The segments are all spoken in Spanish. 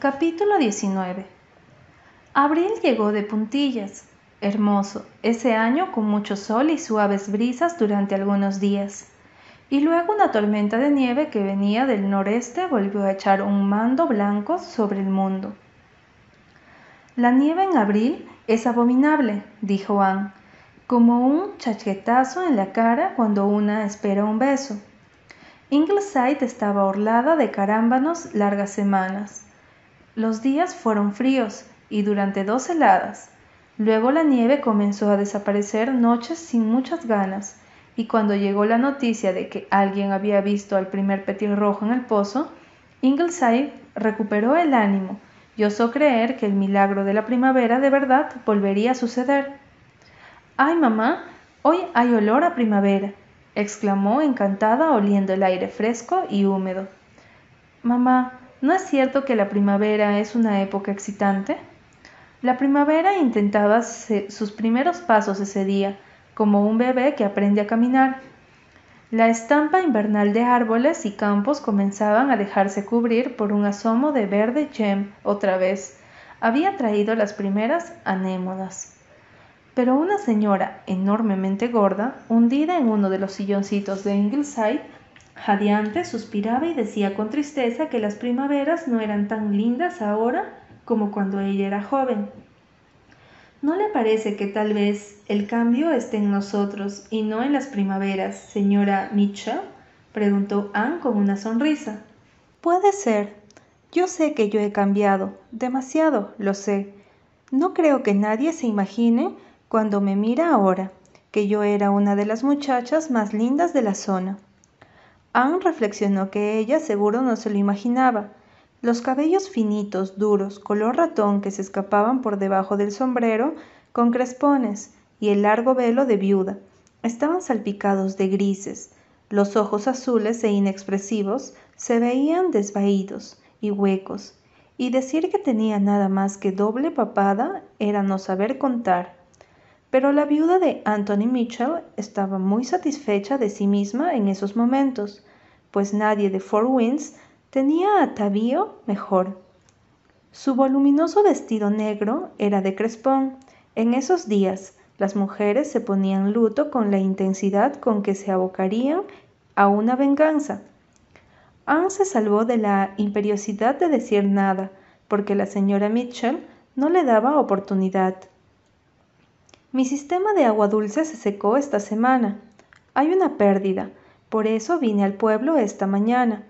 Capítulo 19 Abril llegó de puntillas. Hermoso, ese año con mucho sol y suaves brisas durante algunos días. Y luego una tormenta de nieve que venía del noreste volvió a echar un mando blanco sobre el mundo. La nieve en abril es abominable, dijo Anne, como un chaquetazo en la cara cuando una espera un beso. Ingleside estaba orlada de carámbanos largas semanas. Los días fueron fríos y durante dos heladas. Luego la nieve comenzó a desaparecer noches sin muchas ganas, y cuando llegó la noticia de que alguien había visto al primer petirrojo en el pozo, Ingleside recuperó el ánimo y osó creer que el milagro de la primavera de verdad volvería a suceder. ¡Ay, mamá! Hoy hay olor a primavera, exclamó encantada oliendo el aire fresco y húmedo. Mamá, ¿No es cierto que la primavera es una época excitante? La primavera intentaba sus primeros pasos ese día, como un bebé que aprende a caminar. La estampa invernal de árboles y campos comenzaban a dejarse cubrir por un asomo de verde gem otra vez. Había traído las primeras anémonas. Pero una señora enormemente gorda, hundida en uno de los silloncitos de Ingleside, Jadeante suspiraba y decía con tristeza que las primaveras no eran tan lindas ahora como cuando ella era joven. ¿No le parece que tal vez el cambio esté en nosotros y no en las primaveras, señora Mitchell? preguntó Anne con una sonrisa. Puede ser. Yo sé que yo he cambiado, demasiado, lo sé. No creo que nadie se imagine, cuando me mira ahora, que yo era una de las muchachas más lindas de la zona. Anne reflexionó que ella seguro no se lo imaginaba. Los cabellos finitos, duros, color ratón que se escapaban por debajo del sombrero, con crespones, y el largo velo de viuda, estaban salpicados de grises. Los ojos azules e inexpresivos se veían desvaídos y huecos, y decir que tenía nada más que doble papada era no saber contar. Pero la viuda de Anthony Mitchell estaba muy satisfecha de sí misma en esos momentos, pues nadie de Four Winds tenía atavío mejor. Su voluminoso vestido negro era de crespón. En esos días las mujeres se ponían luto con la intensidad con que se abocarían a una venganza. Anne se salvó de la imperiosidad de decir nada, porque la señora Mitchell no le daba oportunidad. Mi sistema de agua dulce se secó esta semana. Hay una pérdida. Por eso vine al pueblo esta mañana,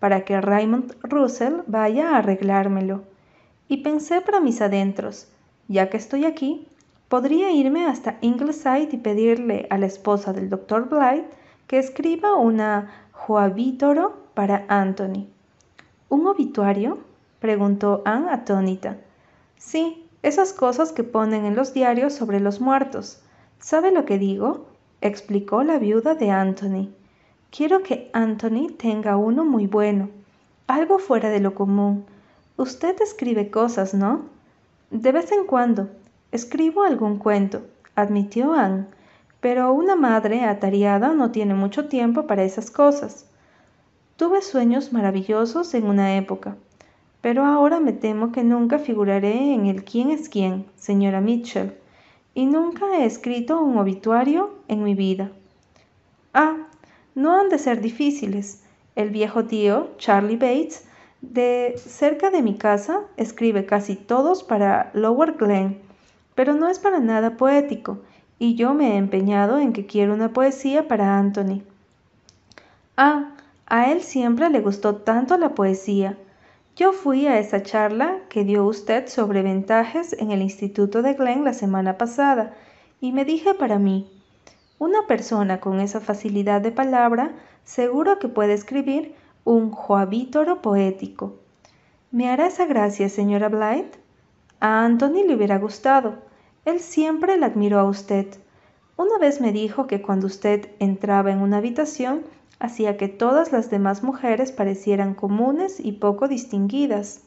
para que Raymond Russell vaya a arreglármelo. Y pensé para mis adentros, ya que estoy aquí, podría irme hasta Ingleside y pedirle a la esposa del doctor Blythe que escriba una joabítoro para Anthony. ¿Un obituario? preguntó Anne atónita. Sí, esas cosas que ponen en los diarios sobre los muertos. ¿Sabe lo que digo? explicó la viuda de Anthony. Quiero que Anthony tenga uno muy bueno, algo fuera de lo común. Usted escribe cosas, ¿no? De vez en cuando. Escribo algún cuento, admitió Anne, pero una madre atareada no tiene mucho tiempo para esas cosas. Tuve sueños maravillosos en una época, pero ahora me temo que nunca figuraré en el quién es quién, señora Mitchell, y nunca he escrito un obituario en mi vida. Ah, no han de ser difíciles. El viejo tío, Charlie Bates, de cerca de mi casa, escribe casi todos para Lower Glen, pero no es para nada poético, y yo me he empeñado en que quiero una poesía para Anthony. Ah, a él siempre le gustó tanto la poesía. Yo fui a esa charla que dio usted sobre ventajas en el Instituto de Glen la semana pasada y me dije para mí, una persona con esa facilidad de palabra seguro que puede escribir un joabítoro poético. ¿Me hará esa gracia, señora Blythe? A Anthony le hubiera gustado. Él siempre la admiró a usted. Una vez me dijo que cuando usted entraba en una habitación hacía que todas las demás mujeres parecieran comunes y poco distinguidas.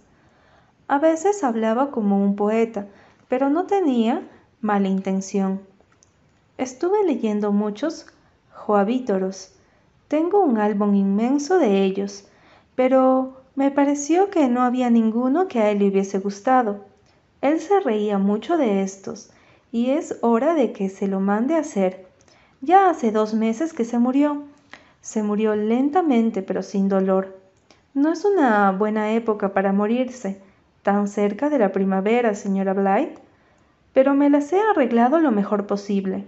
A veces hablaba como un poeta, pero no tenía mala intención. Estuve leyendo muchos joabítoros. Tengo un álbum inmenso de ellos, pero Me pareció que no había ninguno que a él le hubiese gustado. Él se reía mucho de estos, y es hora de que se lo mande a hacer. Ya hace dos meses que se murió. Se murió lentamente pero sin dolor. No es una buena época para morirse, tan cerca de la primavera, señora Blythe, pero me las he arreglado lo mejor posible.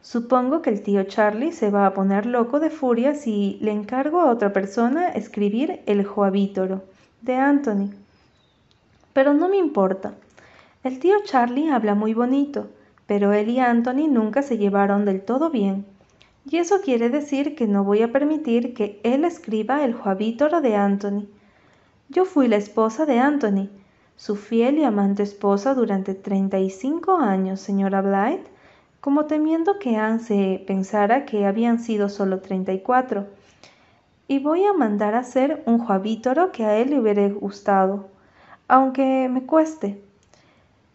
Supongo que el tío Charlie se va a poner loco de furia si le encargo a otra persona escribir el Joabítoro de Anthony. Pero no me importa. El tío Charlie habla muy bonito, pero él y Anthony nunca se llevaron del todo bien. Y eso quiere decir que no voy a permitir que él escriba el Joabítoro de Anthony. Yo fui la esposa de Anthony, su fiel y amante esposa durante 35 años, señora Blythe, como temiendo que Anne se pensara que habían sido solo treinta y cuatro. Y voy a mandar a hacer un joabítoro que a él le hubiera gustado, aunque me cueste.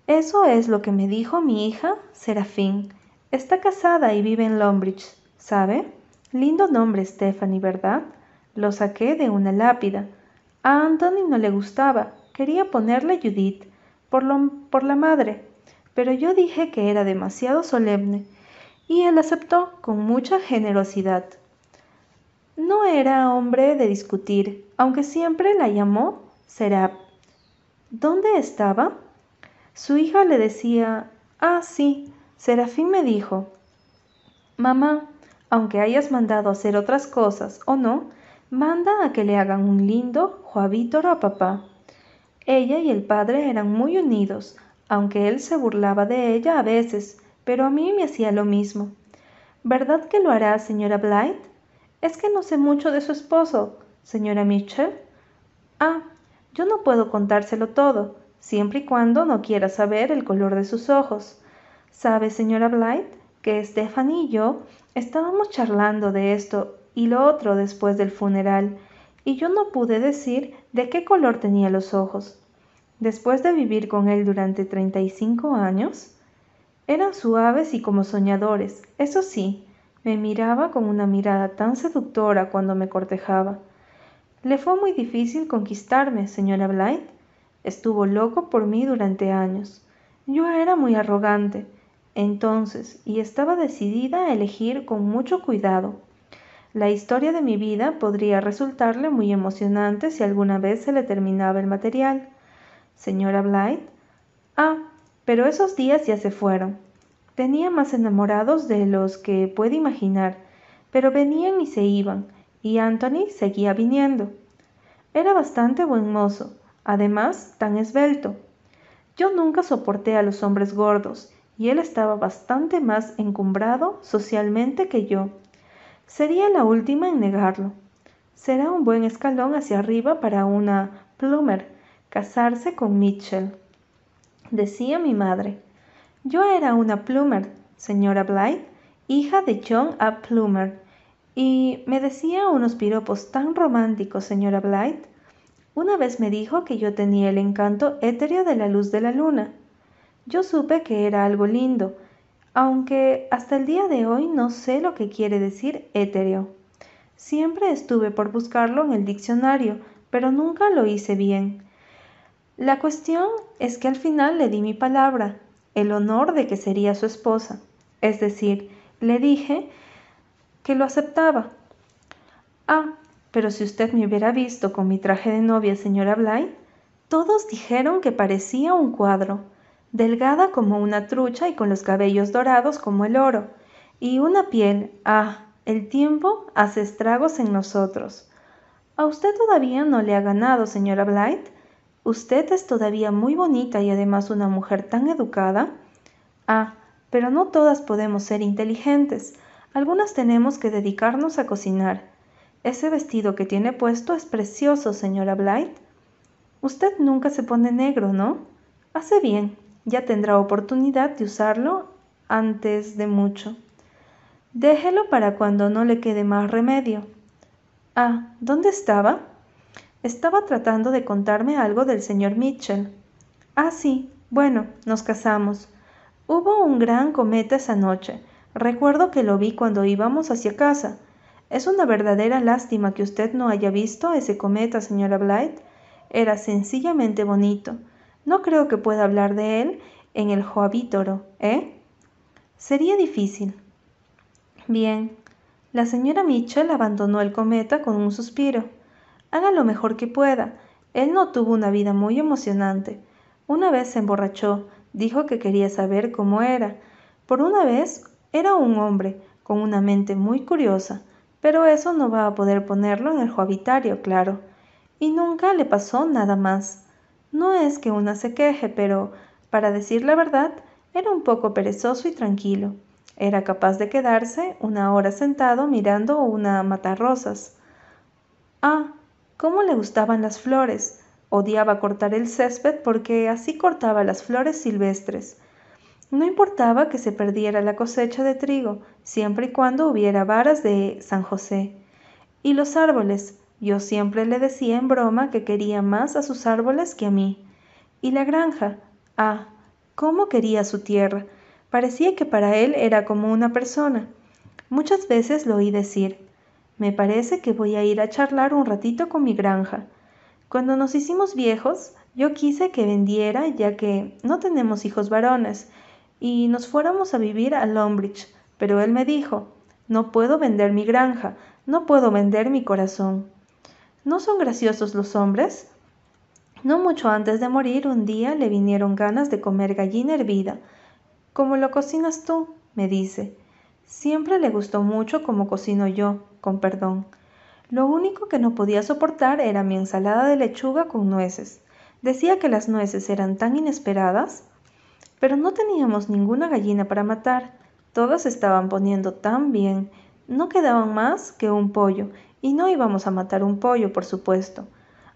Eso es lo que me dijo mi hija, Serafín. Está casada y vive en Lombridge, ¿sabe? Lindo nombre, Stephanie, ¿verdad? Lo saqué de una lápida. A Anthony no le gustaba, quería ponerle Judith, por, lo, por la madre, pero yo dije que era demasiado solemne, y él aceptó con mucha generosidad. No era hombre de discutir, aunque siempre la llamó Serap. ¿Dónde estaba? Su hija le decía, ah, sí, Serafín me dijo, mamá, aunque hayas mandado hacer otras cosas o no, manda a que le hagan un lindo joabítoro a papá. Ella y el padre eran muy unidos, aunque él se burlaba de ella a veces, pero a mí me hacía lo mismo. ¿Verdad que lo hará, señora Blythe? Es que no sé mucho de su esposo, señora Mitchell. Ah, yo no puedo contárselo todo, siempre y cuando no quiera saber el color de sus ojos. ¿Sabe, señora Blythe, que Stephanie y yo estábamos charlando de esto y lo otro después del funeral, y yo no pude decir de qué color tenía los ojos. Después de vivir con él durante 35 años, eran suaves y como soñadores. Eso sí, me miraba con una mirada tan seductora cuando me cortejaba. Le fue muy difícil conquistarme, señora Blythe. Estuvo loco por mí durante años. Yo era muy arrogante, entonces, y estaba decidida a elegir con mucho cuidado. La historia de mi vida podría resultarle muy emocionante si alguna vez se le terminaba el material. Señora Blythe. Ah, pero esos días ya se fueron. Tenía más enamorados de los que puede imaginar, pero venían y se iban, y Anthony seguía viniendo. Era bastante buen mozo, además tan esbelto. Yo nunca soporté a los hombres gordos, y él estaba bastante más encumbrado socialmente que yo. Sería la última en negarlo. Será un buen escalón hacia arriba para una Plumer, casarse con Mitchell. Decía mi madre. Yo era una Plumer, señora Blythe, hija de John A. Plumer, y me decía unos piropos tan románticos, señora Blythe. Una vez me dijo que yo tenía el encanto etéreo de la luz de la luna. Yo supe que era algo lindo, aunque hasta el día de hoy no sé lo que quiere decir etéreo. Siempre estuve por buscarlo en el diccionario, pero nunca lo hice bien. La cuestión es que al final le di mi palabra, el honor de que sería su esposa. Es decir, le dije que lo aceptaba. Ah, pero si usted me hubiera visto con mi traje de novia, señora Bly, todos dijeron que parecía un cuadro, delgada como una trucha y con los cabellos dorados como el oro, y una piel, ah, el tiempo hace estragos en nosotros. ¿A usted todavía no le ha ganado, señora Blythe? Usted es todavía muy bonita y además una mujer tan educada. Ah, pero no todas podemos ser inteligentes. Algunas tenemos que dedicarnos a cocinar. Ese vestido que tiene puesto es precioso, señora Blythe. Usted nunca se pone negro, ¿no? Hace bien. Ya tendrá oportunidad de usarlo antes de mucho. Déjelo para cuando no le quede más remedio. Ah, ¿dónde estaba? Estaba tratando de contarme algo del señor Mitchell. Ah, sí. Bueno, nos casamos. Hubo un gran cometa esa noche. Recuerdo que lo vi cuando íbamos hacia casa. Es una verdadera lástima que usted no haya visto ese cometa, señora Blythe. Era sencillamente bonito. No creo que pueda hablar de él en el Joabítoro, ¿eh? Sería difícil. Bien. La señora Mitchell abandonó el cometa con un suspiro. Haga lo mejor que pueda. Él no tuvo una vida muy emocionante. Una vez se emborrachó, dijo que quería saber cómo era. Por una vez era un hombre, con una mente muy curiosa, pero eso no va a poder ponerlo en el joabitario, claro. Y nunca le pasó nada más. No es que una se queje, pero, para decir la verdad, era un poco perezoso y tranquilo. Era capaz de quedarse una hora sentado mirando una matarrosas. Ah, cómo le gustaban las flores. Odiaba cortar el césped porque así cortaba las flores silvestres. No importaba que se perdiera la cosecha de trigo, siempre y cuando hubiera varas de San José. Y los árboles, yo siempre le decía en broma que quería más a sus árboles que a mí. Y la granja, ah, cómo quería su tierra. Parecía que para él era como una persona. Muchas veces lo oí decir, me parece que voy a ir a charlar un ratito con mi granja. Cuando nos hicimos viejos, yo quise que vendiera, ya que no tenemos hijos varones, y nos fuéramos a vivir a Lombridge, pero él me dijo, no puedo vender mi granja, no puedo vender mi corazón. ¿No son graciosos los hombres? No mucho antes de morir, un día le vinieron ganas de comer gallina hervida. ¿Cómo lo cocinas tú? me dice. Siempre le gustó mucho como cocino yo, con perdón. Lo único que no podía soportar era mi ensalada de lechuga con nueces. Decía que las nueces eran tan inesperadas, pero no teníamos ninguna gallina para matar. Todas estaban poniendo tan bien. No quedaban más que un pollo, y no íbamos a matar un pollo, por supuesto.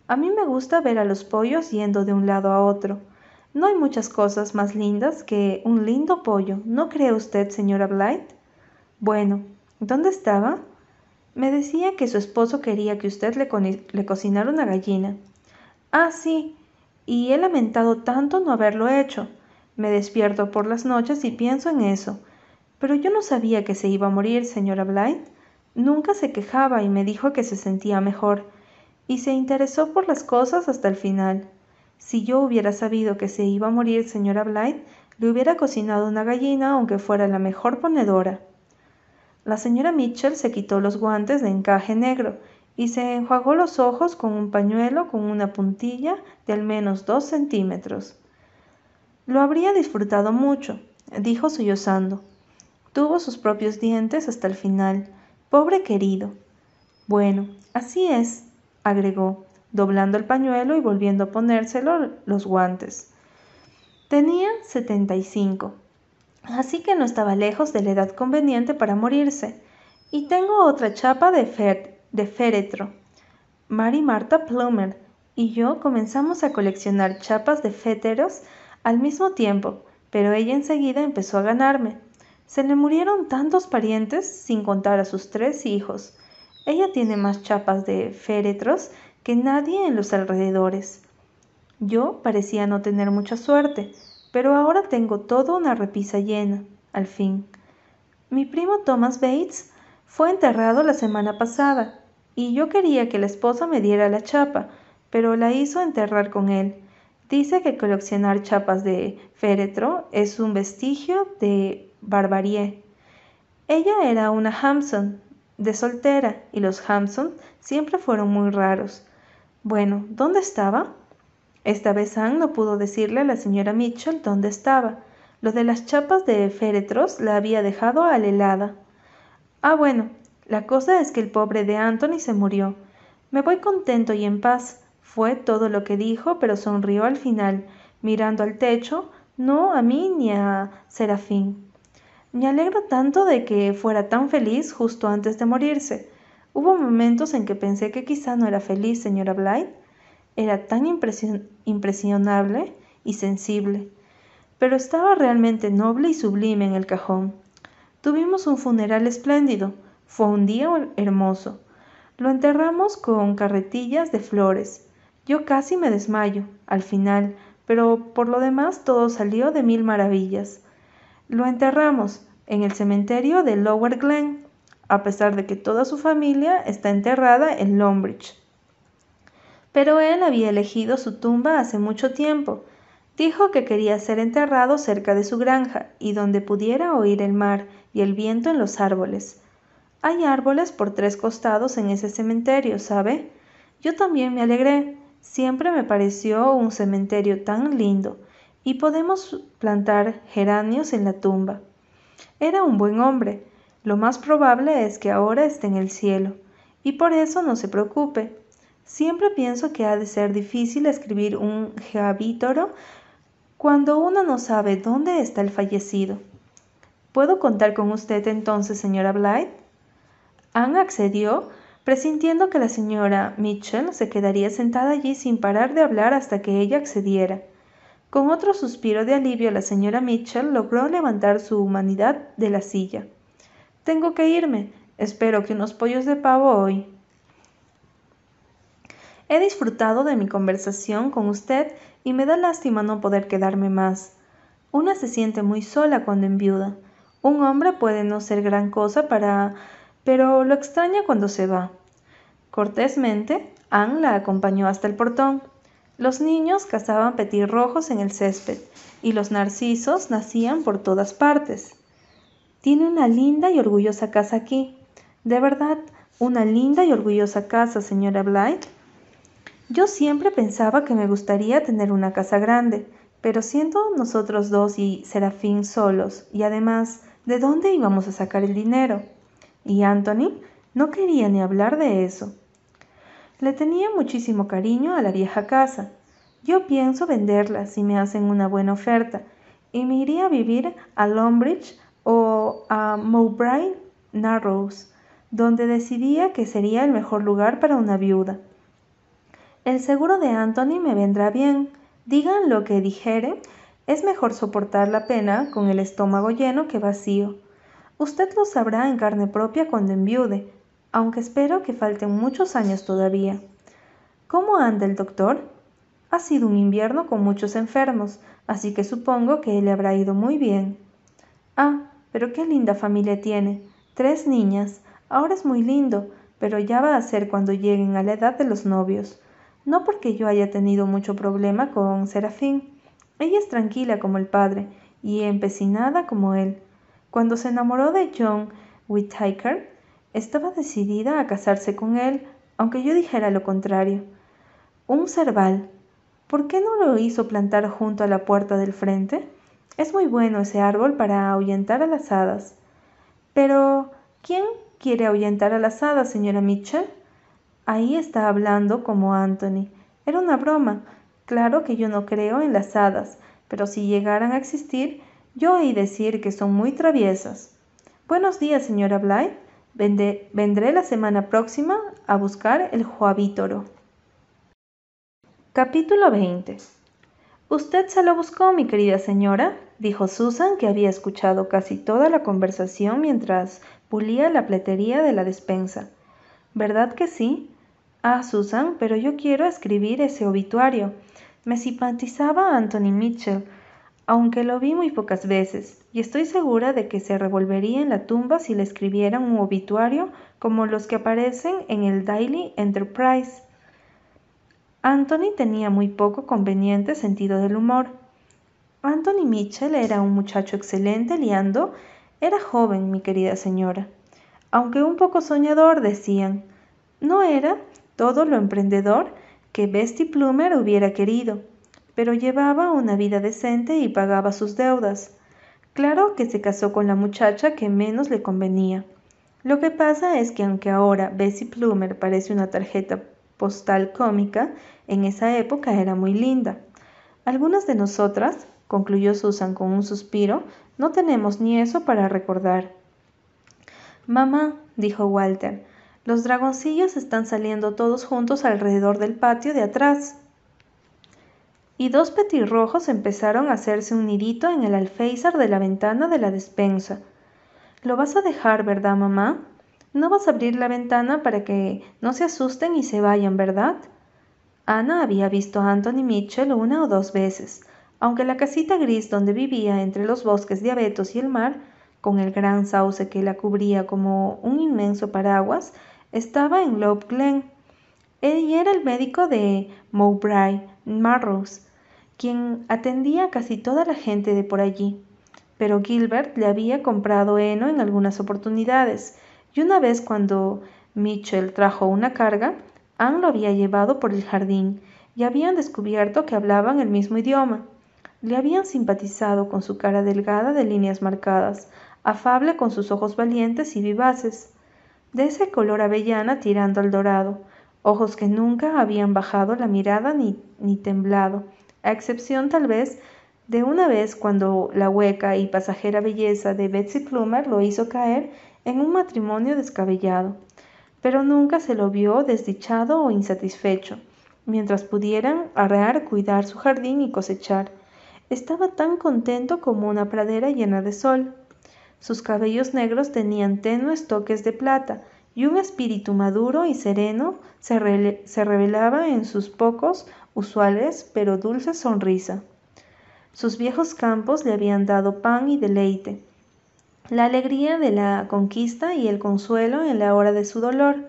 A mí me gusta ver a los pollos yendo de un lado a otro. No hay muchas cosas más lindas que un lindo pollo, ¿no cree usted, señora Blythe? Bueno, ¿dónde estaba? Me decía que su esposo quería que usted le, cocinara una gallina. Ah, sí, y he lamentado tanto no haberlo hecho. Me despierto por las noches y pienso en eso. Pero yo no sabía que se iba a morir, señora Blythe. Nunca se quejaba y me dijo que se sentía mejor, y se interesó por las cosas hasta el final. Si yo hubiera sabido que se iba a morir, señora Blythe, le hubiera cocinado una gallina aunque fuera la mejor ponedora. La señora Mitchell se quitó los guantes de encaje negro y se enjuagó los ojos con un pañuelo con una puntilla de al menos dos centímetros. Lo habría disfrutado mucho, dijo sollozando. Tuvo sus propios dientes hasta el final. Pobre querido. Bueno, así es, agregó, doblando el pañuelo y volviendo a ponérselo los guantes. Tenía setenta y cinco así que no estaba lejos de la edad conveniente para morirse. Y tengo otra chapa de, de féretro. Mary Marta Plumer y yo comenzamos a coleccionar chapas de féteros al mismo tiempo, pero ella enseguida empezó a ganarme. Se le murieron tantos parientes sin contar a sus tres hijos. Ella tiene más chapas de féretros que nadie en los alrededores. Yo parecía no tener mucha suerte, pero ahora tengo toda una repisa llena, al fin. Mi primo Thomas Bates fue enterrado la semana pasada, y yo quería que la esposa me diera la chapa, pero la hizo enterrar con él. Dice que coleccionar chapas de féretro es un vestigio de barbarie. Ella era una Hampson, de soltera, y los Hampson siempre fueron muy raros. Bueno, ¿dónde estaba? Esta vez Anne no pudo decirle a la señora Mitchell dónde estaba. Lo de las chapas de féretros la había dejado alelada. Ah, bueno, la cosa es que el pobre de Anthony se murió. Me voy contento y en paz. Fue todo lo que dijo, pero sonrió al final, mirando al techo, no a mí ni a Serafín. Me alegro tanto de que fuera tan feliz justo antes de morirse. Hubo momentos en que pensé que quizá no era feliz, señora Blythe, era tan impresionable y sensible, pero estaba realmente noble y sublime en el cajón. Tuvimos un funeral espléndido, fue un día hermoso. Lo enterramos con carretillas de flores. Yo casi me desmayo al final, pero por lo demás todo salió de mil maravillas. Lo enterramos en el cementerio de Lower Glen. a pesar de que toda su familia está enterrada en Longbridge. Pero él había elegido su tumba hace mucho tiempo. Dijo que quería ser enterrado cerca de su granja y donde pudiera oír el mar y el viento en los árboles. Hay árboles por tres costados en ese cementerio, ¿sabe? Yo también me alegré. Siempre me pareció un cementerio tan lindo. Y podemos plantar geranios en la tumba. Era un buen hombre. Lo más probable es que ahora esté en el cielo. Y por eso no se preocupe. Siempre pienso que ha de ser difícil escribir un geabítoro cuando uno no sabe dónde está el fallecido. ¿Puedo contar con usted entonces, señora Blythe? Anne accedió, presintiendo que la señora Mitchell se quedaría sentada allí sin parar de hablar hasta que ella accediera. Con otro suspiro de alivio, la señora Mitchell logró levantar su humanidad de la silla. Tengo que irme. Espero que unos pollos de pavo hoy. He disfrutado de mi conversación con usted y me da lástima no poder quedarme más. Una se siente muy sola cuando enviuda. Un hombre puede no ser gran cosa para... pero lo extraña cuando se va. Cortésmente, Anne la acompañó hasta el portón. Los niños cazaban petirrojos en el césped y los narcisos nacían por todas partes. Tiene una linda y orgullosa casa aquí. De verdad, una linda y orgullosa casa, señora Blythe. Yo siempre pensaba que me gustaría tener una casa grande, pero siendo nosotros dos y Serafín solos, y además, ¿de dónde íbamos a sacar el dinero? Y Anthony no quería ni hablar de eso. Le tenía muchísimo cariño a la vieja casa. Yo pienso venderla si me hacen una buena oferta, y me iría a vivir a Longbridge o a Mowbray Narrows, donde decidía que sería el mejor lugar para una viuda. El seguro de Anthony me vendrá bien. Digan lo que dijeren, es mejor soportar la pena con el estómago lleno que vacío. Usted lo sabrá en carne propia cuando enviude, aunque espero que falten muchos años todavía. ¿Cómo anda el doctor? Ha sido un invierno con muchos enfermos, así que supongo que le habrá ido muy bien. Ah, pero qué linda familia tiene. Tres niñas. Ahora es muy lindo, pero ya va a ser cuando lleguen a la edad de los novios. No porque yo haya tenido mucho problema con Serafín. Ella es tranquila como el padre y empecinada como él. Cuando se enamoró de John Whittaker, estaba decidida a casarse con él, aunque yo dijera lo contrario. Un cerval. ¿Por qué no lo hizo plantar junto a la puerta del frente? Es muy bueno ese árbol para ahuyentar a las hadas. Pero, ¿quién quiere ahuyentar a las hadas, señora Mitchell? Ahí está hablando como Anthony. Era una broma. Claro que yo no creo en las hadas, pero si llegaran a existir, yo oí decir que son muy traviesas. Buenos días, señora Blythe. Vendré la semana próxima a buscar el Joabítoro. Capítulo 20 ¿Usted se lo buscó, mi querida señora? dijo Susan, que había escuchado casi toda la conversación mientras pulía la pletería de la despensa. ¿Verdad que sí? Ah, Susan, pero yo quiero escribir ese obituario. Me simpatizaba Anthony Mitchell, aunque lo vi muy pocas veces, y estoy segura de que se revolvería en la tumba si le escribieran un obituario como los que aparecen en el Daily Enterprise. Anthony tenía muy poco conveniente sentido del humor. Anthony Mitchell era un muchacho excelente liando, era joven, mi querida señora. Aunque un poco soñador, decían. No era, todo lo emprendedor que Bestie Plumer hubiera querido, pero llevaba una vida decente y pagaba sus deudas. Claro que se casó con la muchacha que menos le convenía. Lo que pasa es que aunque ahora Bessie Plumer parece una tarjeta postal cómica, en esa época era muy linda. Algunas de nosotras, concluyó Susan con un suspiro, no tenemos ni eso para recordar. Mamá, dijo Walter, los dragoncillos están saliendo todos juntos alrededor del patio de atrás. Y dos petirrojos empezaron a hacerse un nidito en el alféizar de la ventana de la despensa. ¿Lo vas a dejar, verdad, mamá? No vas a abrir la ventana para que no se asusten y se vayan, ¿verdad? Ana había visto a Anthony Mitchell una o dos veces, aunque la casita gris donde vivía entre los bosques de abetos y el mar con el gran sauce que la cubría como un inmenso paraguas, estaba en Love Glen. Él era el médico de Mowbray Marrows, quien atendía a casi toda la gente de por allí. Pero Gilbert le había comprado heno en algunas oportunidades, y una vez cuando Mitchell trajo una carga, Anne lo había llevado por el jardín y habían descubierto que hablaban el mismo idioma. Le habían simpatizado con su cara delgada de líneas marcadas, afable con sus ojos valientes y vivaces, de ese color avellana tirando al dorado, ojos que nunca habían bajado la mirada ni, ni temblado, a excepción tal vez de una vez cuando la hueca y pasajera belleza de Betsy Plummer lo hizo caer en un matrimonio descabellado pero nunca se lo vio desdichado o insatisfecho. Mientras pudieran arrear, cuidar su jardín y cosechar, estaba tan contento como una pradera llena de sol. Sus cabellos negros tenían tenues toques de plata, y un espíritu maduro y sereno se, se revelaba en sus pocos, usuales, pero dulces sonrisa. Sus viejos campos le habían dado pan y deleite, la alegría de la conquista y el consuelo en la hora de su dolor.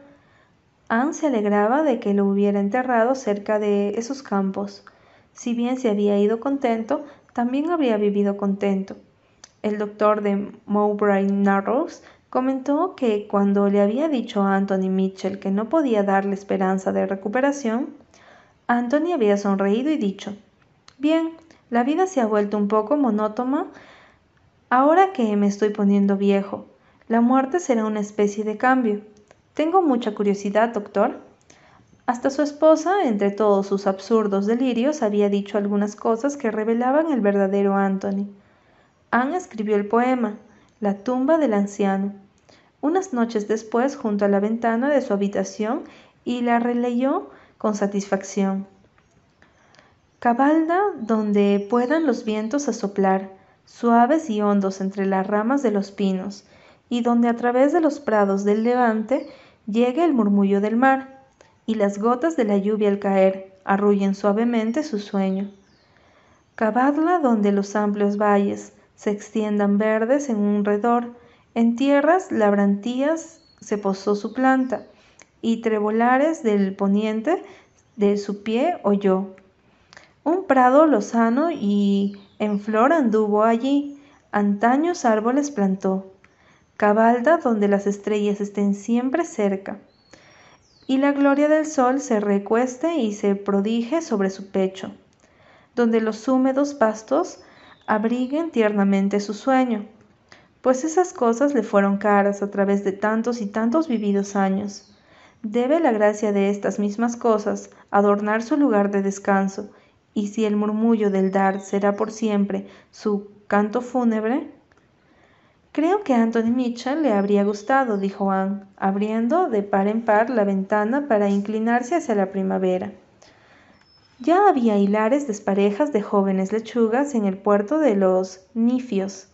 Anne se alegraba de que lo hubiera enterrado cerca de esos campos. Si bien se había ido contento, también habría vivido contento. El doctor de Mowbray Narrows comentó que cuando le había dicho a Anthony Mitchell que no podía darle esperanza de recuperación, Anthony había sonreído y dicho, Bien, la vida se ha vuelto un poco monótona Ahora que me estoy poniendo viejo, la muerte será una especie de cambio. Tengo mucha curiosidad, doctor. Hasta su esposa, entre todos sus absurdos delirios, había dicho algunas cosas que revelaban el verdadero Anthony. Anne escribió el poema, La tumba del anciano, unas noches después junto a la ventana de su habitación y la releyó con satisfacción. Cabalda donde puedan los vientos a soplar, suaves y hondos entre las ramas de los pinos, y donde a través de los prados del levante llegue el murmullo del mar, y las gotas de la lluvia al caer arrullen suavemente su sueño. Cavadla donde los amplios valles se extiendan verdes en un redor, en tierras labrantías se posó su planta, y trebolares del poniente de su pie oyó. Un prado lozano y en flor anduvo allí, antaños árboles plantó, cabalda donde las estrellas estén siempre cerca, y la gloria del sol se recueste y se prodige sobre su pecho, donde los húmedos pastos abriguen tiernamente su sueño, pues esas cosas le fueron caras a través de tantos y tantos vividos años. Debe la gracia de estas mismas cosas adornar su lugar de descanso y si el murmullo del dar será por siempre su canto fúnebre. Creo que a Anthony Mitchell le habría gustado, dijo Anne, abriendo de par en par la ventana para inclinarse hacia la primavera. Ya había hilares desparejas de jóvenes lechugas en el puerto de los Nifios.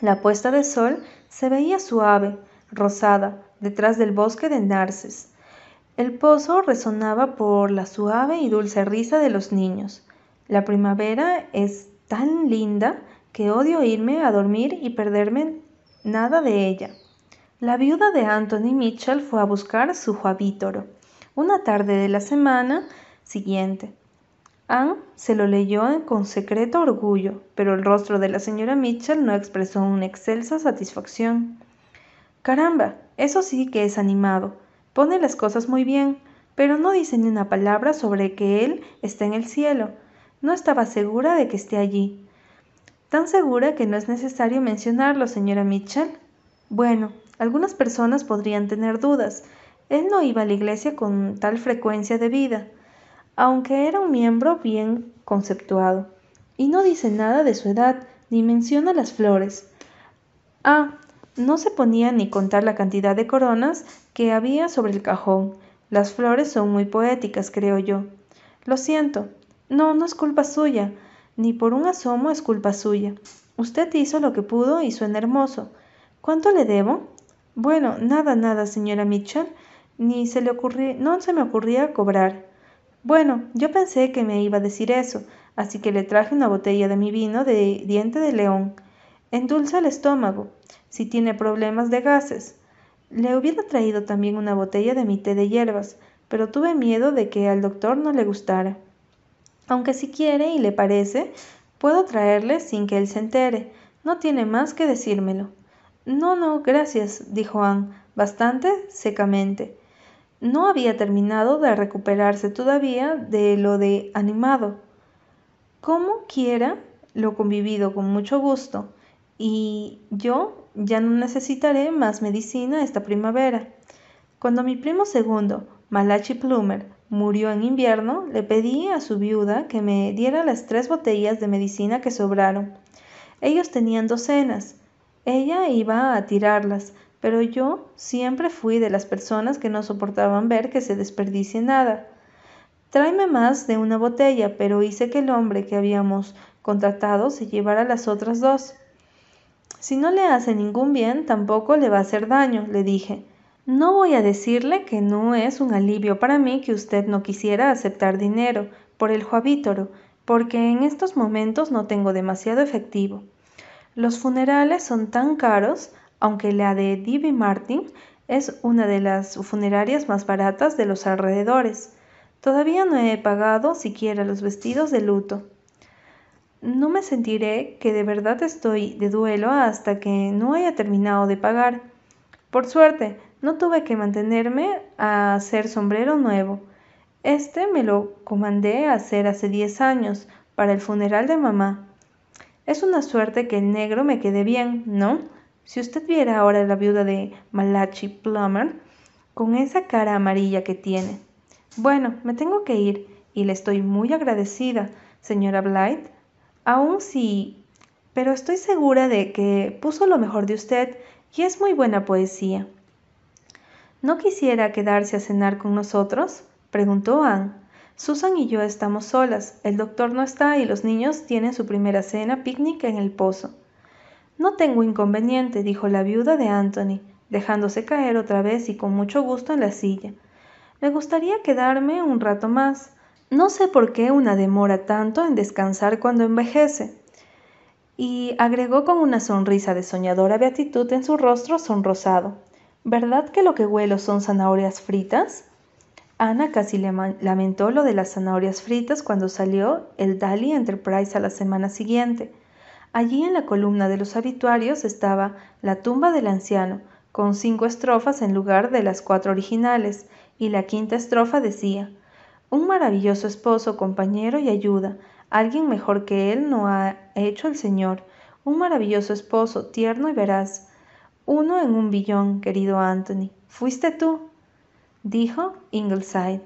La puesta de sol se veía suave, rosada, detrás del bosque de narces, el pozo resonaba por la suave y dulce risa de los niños. La primavera es tan linda que odio irme a dormir y perderme nada de ella. La viuda de Anthony Mitchell fue a buscar su Juabítoro una tarde de la semana siguiente. Anne se lo leyó con secreto orgullo, pero el rostro de la señora Mitchell no expresó una excelsa satisfacción. Caramba, eso sí que es animado. Pone las cosas muy bien, pero no dice ni una palabra sobre que él está en el cielo. No estaba segura de que esté allí. Tan segura que no es necesario mencionarlo, señora Mitchell. Bueno, algunas personas podrían tener dudas. Él no iba a la iglesia con tal frecuencia de vida, aunque era un miembro bien conceptuado. Y no dice nada de su edad, ni menciona las flores. Ah, no se ponía ni contar la cantidad de coronas que había sobre el cajón. Las flores son muy poéticas, creo yo. Lo siento. No, no es culpa suya. Ni por un asomo es culpa suya. Usted hizo lo que pudo y suena hermoso. ¿Cuánto le debo? Bueno, nada, nada, señora Mitchell. Ni se le ocurría, no se me ocurría cobrar. Bueno, yo pensé que me iba a decir eso, así que le traje una botella de mi vino de diente de león. Endulza el estómago, si tiene problemas de gases. Le hubiera traído también una botella de mi té de hierbas, pero tuve miedo de que al doctor no le gustara. Aunque si quiere y le parece, puedo traerle sin que él se entere. No tiene más que decírmelo. No, no, gracias, dijo Anne, bastante secamente. No había terminado de recuperarse todavía de lo de animado. Como quiera, lo convivido con mucho gusto, y yo ya no necesitaré más medicina esta primavera. Cuando mi primo segundo, Malachi Plumer, murió en invierno, le pedí a su viuda que me diera las tres botellas de medicina que sobraron. Ellos tenían docenas. Ella iba a tirarlas, pero yo siempre fui de las personas que no soportaban ver que se desperdicie nada. Tráeme más de una botella, pero hice que el hombre que habíamos contratado se llevara las otras dos. Si no le hace ningún bien, tampoco le va a hacer daño, le dije. No voy a decirle que no es un alivio para mí que usted no quisiera aceptar dinero por el Juabítoro, porque en estos momentos no tengo demasiado efectivo. Los funerales son tan caros aunque la de Divi Martin es una de las funerarias más baratas de los alrededores. Todavía no he pagado siquiera los vestidos de luto. No me sentiré que de verdad estoy de duelo hasta que no haya terminado de pagar. Por suerte, no tuve que mantenerme a hacer sombrero nuevo. Este me lo comandé a hacer hace diez años, para el funeral de mamá. Es una suerte que el negro me quede bien, ¿no? Si usted viera ahora la viuda de Malachi Plummer, con esa cara amarilla que tiene. Bueno, me tengo que ir y le estoy muy agradecida, señora Blythe. Aún si... Pero estoy segura de que puso lo mejor de usted y es muy buena poesía. ¿No quisiera quedarse a cenar con nosotros? preguntó Anne. Susan y yo estamos solas, el doctor no está y los niños tienen su primera cena picnic en el pozo. No tengo inconveniente, dijo la viuda de Anthony, dejándose caer otra vez y con mucho gusto en la silla. Me gustaría quedarme un rato más. No sé por qué una demora tanto en descansar cuando envejece. Y agregó con una sonrisa de soñadora beatitud en su rostro sonrosado. ¿Verdad que lo que huelo son zanahorias fritas? Ana casi lamentó lo de las zanahorias fritas cuando salió el Daly Enterprise a la semana siguiente. Allí en la columna de los habituarios estaba la tumba del anciano, con cinco estrofas en lugar de las cuatro originales, y la quinta estrofa decía Un maravilloso esposo, compañero y ayuda, alguien mejor que él no ha hecho el Señor, un maravilloso esposo, tierno y veraz, uno en un billón, querido Anthony. ¿Fuiste tú? dijo Ingleside.